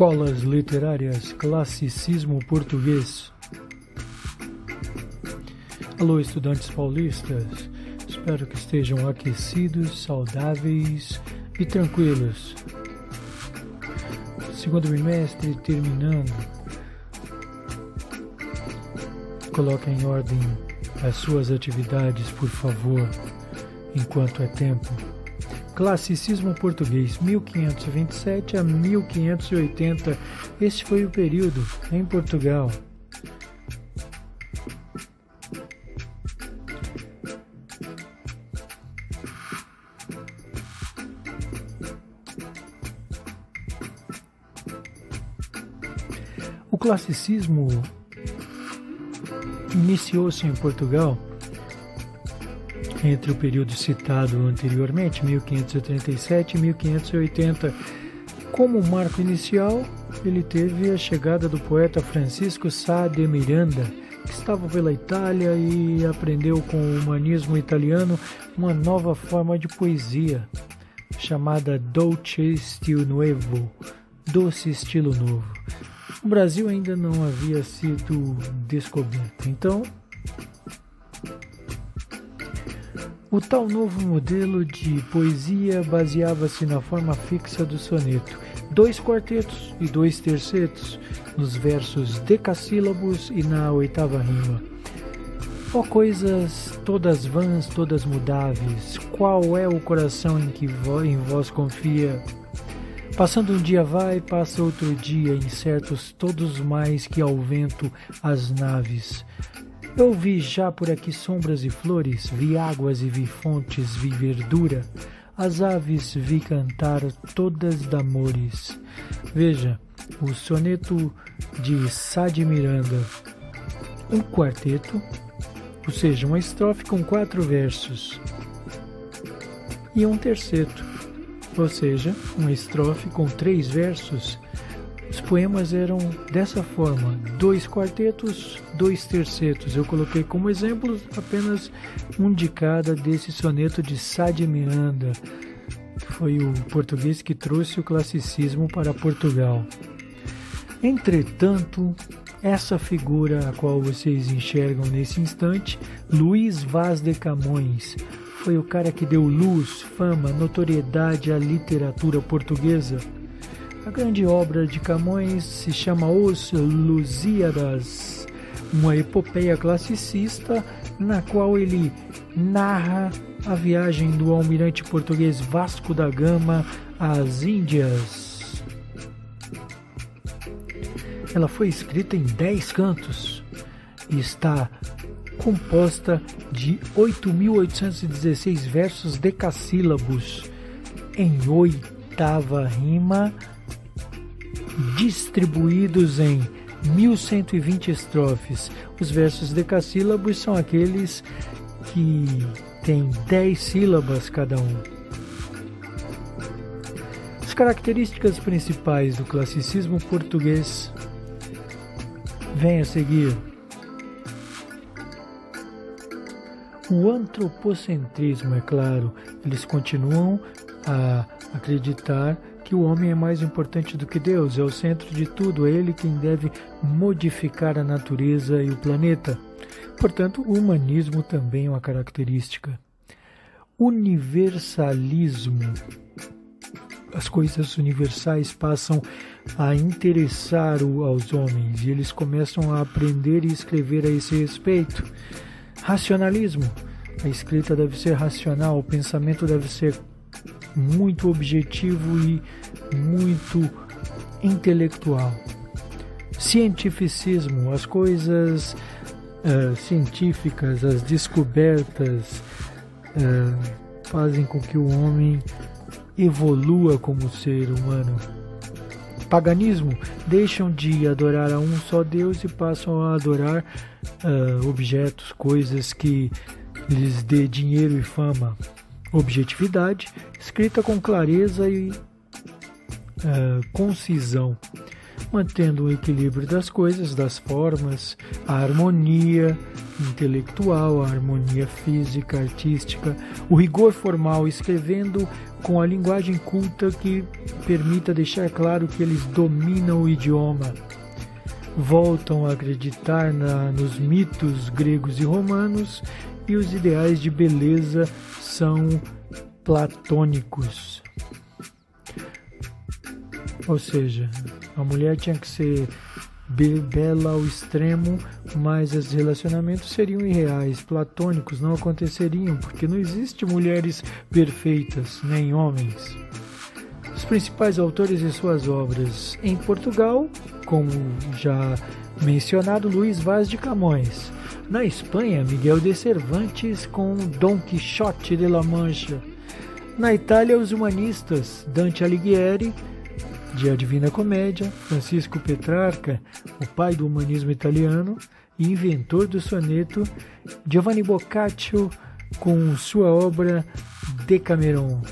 Escolas Literárias Classicismo Português. Alô, estudantes paulistas. Espero que estejam aquecidos, saudáveis e tranquilos. Segundo bimestre terminando. Coloque em ordem as suas atividades, por favor, enquanto é tempo. Classicismo português 1527 a 1580. Este foi o período em Portugal. O classicismo iniciou-se em Portugal entre o período citado anteriormente, 1537 e 1580. Como marco inicial, ele teve a chegada do poeta Francisco Sá de Miranda, que estava pela Itália e aprendeu com o humanismo italiano uma nova forma de poesia, chamada Dolce Stile Nuevo, doce estilo novo. O Brasil ainda não havia sido descoberto, então O tal novo modelo de poesia baseava-se na forma fixa do soneto, dois quartetos e dois tercetos, nos versos decassílabos e na oitava rima. Ó oh, coisas todas vãs, todas mudáveis, qual é o coração em que em vós confia? Passando um dia vai, passa outro dia, incertos todos mais que ao vento as naves. Eu vi já por aqui sombras e flores, vi águas e vi fontes, vi verdura. As aves vi cantar todas d'amores. Veja, o soneto de Sá de Miranda, um quarteto, ou seja, uma estrofe com quatro versos, e um terceto, ou seja, uma estrofe com três versos os poemas eram dessa forma: dois quartetos, dois tercetos. Eu coloquei como exemplos apenas um de cada desse soneto de Sá de Miranda, que foi o português que trouxe o classicismo para Portugal. Entretanto, essa figura a qual vocês enxergam nesse instante, Luiz Vaz de Camões, foi o cara que deu luz, fama, notoriedade à literatura portuguesa a grande obra de Camões se chama Os Lusíadas, uma epopeia classicista na qual ele narra a viagem do almirante português Vasco da Gama às Índias. Ela foi escrita em dez cantos e está composta de 8.816 versos decassílabos em oitava rima distribuídos em 1120 estrofes. Os versos decassílabos são aqueles que têm 10 sílabas cada um. As características principais do classicismo português vêm a seguir. O antropocentrismo, é claro, eles continuam a acreditar que o homem é mais importante do que Deus, é o centro de tudo, é ele quem deve modificar a natureza e o planeta. Portanto, o humanismo também é uma característica. Universalismo. As coisas universais passam a interessar aos homens e eles começam a aprender e escrever a esse respeito. Racionalismo. A escrita deve ser racional, o pensamento deve ser muito objetivo e muito intelectual. Cientificismo, as coisas uh, científicas, as descobertas uh, fazem com que o homem evolua como ser humano. Paganismo, deixam de adorar a um só Deus e passam a adorar uh, objetos, coisas que lhes dê dinheiro e fama objetividade, escrita com clareza e uh, concisão. mantendo o equilíbrio das coisas, das formas, a harmonia intelectual, a harmonia física, artística, o rigor formal, escrevendo com a linguagem culta que permita deixar claro que eles dominam o idioma. Voltam a acreditar na, nos mitos gregos e romanos e os ideais de beleza são platônicos. Ou seja, a mulher tinha que ser bela ao extremo, mas os relacionamentos seriam irreais, platônicos, não aconteceriam, porque não existe mulheres perfeitas, nem homens. Os principais autores de suas obras em Portugal, como já mencionado, Luís Vaz de Camões. Na Espanha, Miguel de Cervantes com Dom Quixote de la Mancha. Na Itália, os humanistas Dante Alighieri de A Divina Comédia, Francisco Petrarca, o pai do humanismo italiano e inventor do soneto, Giovanni Boccaccio com sua obra Decameron.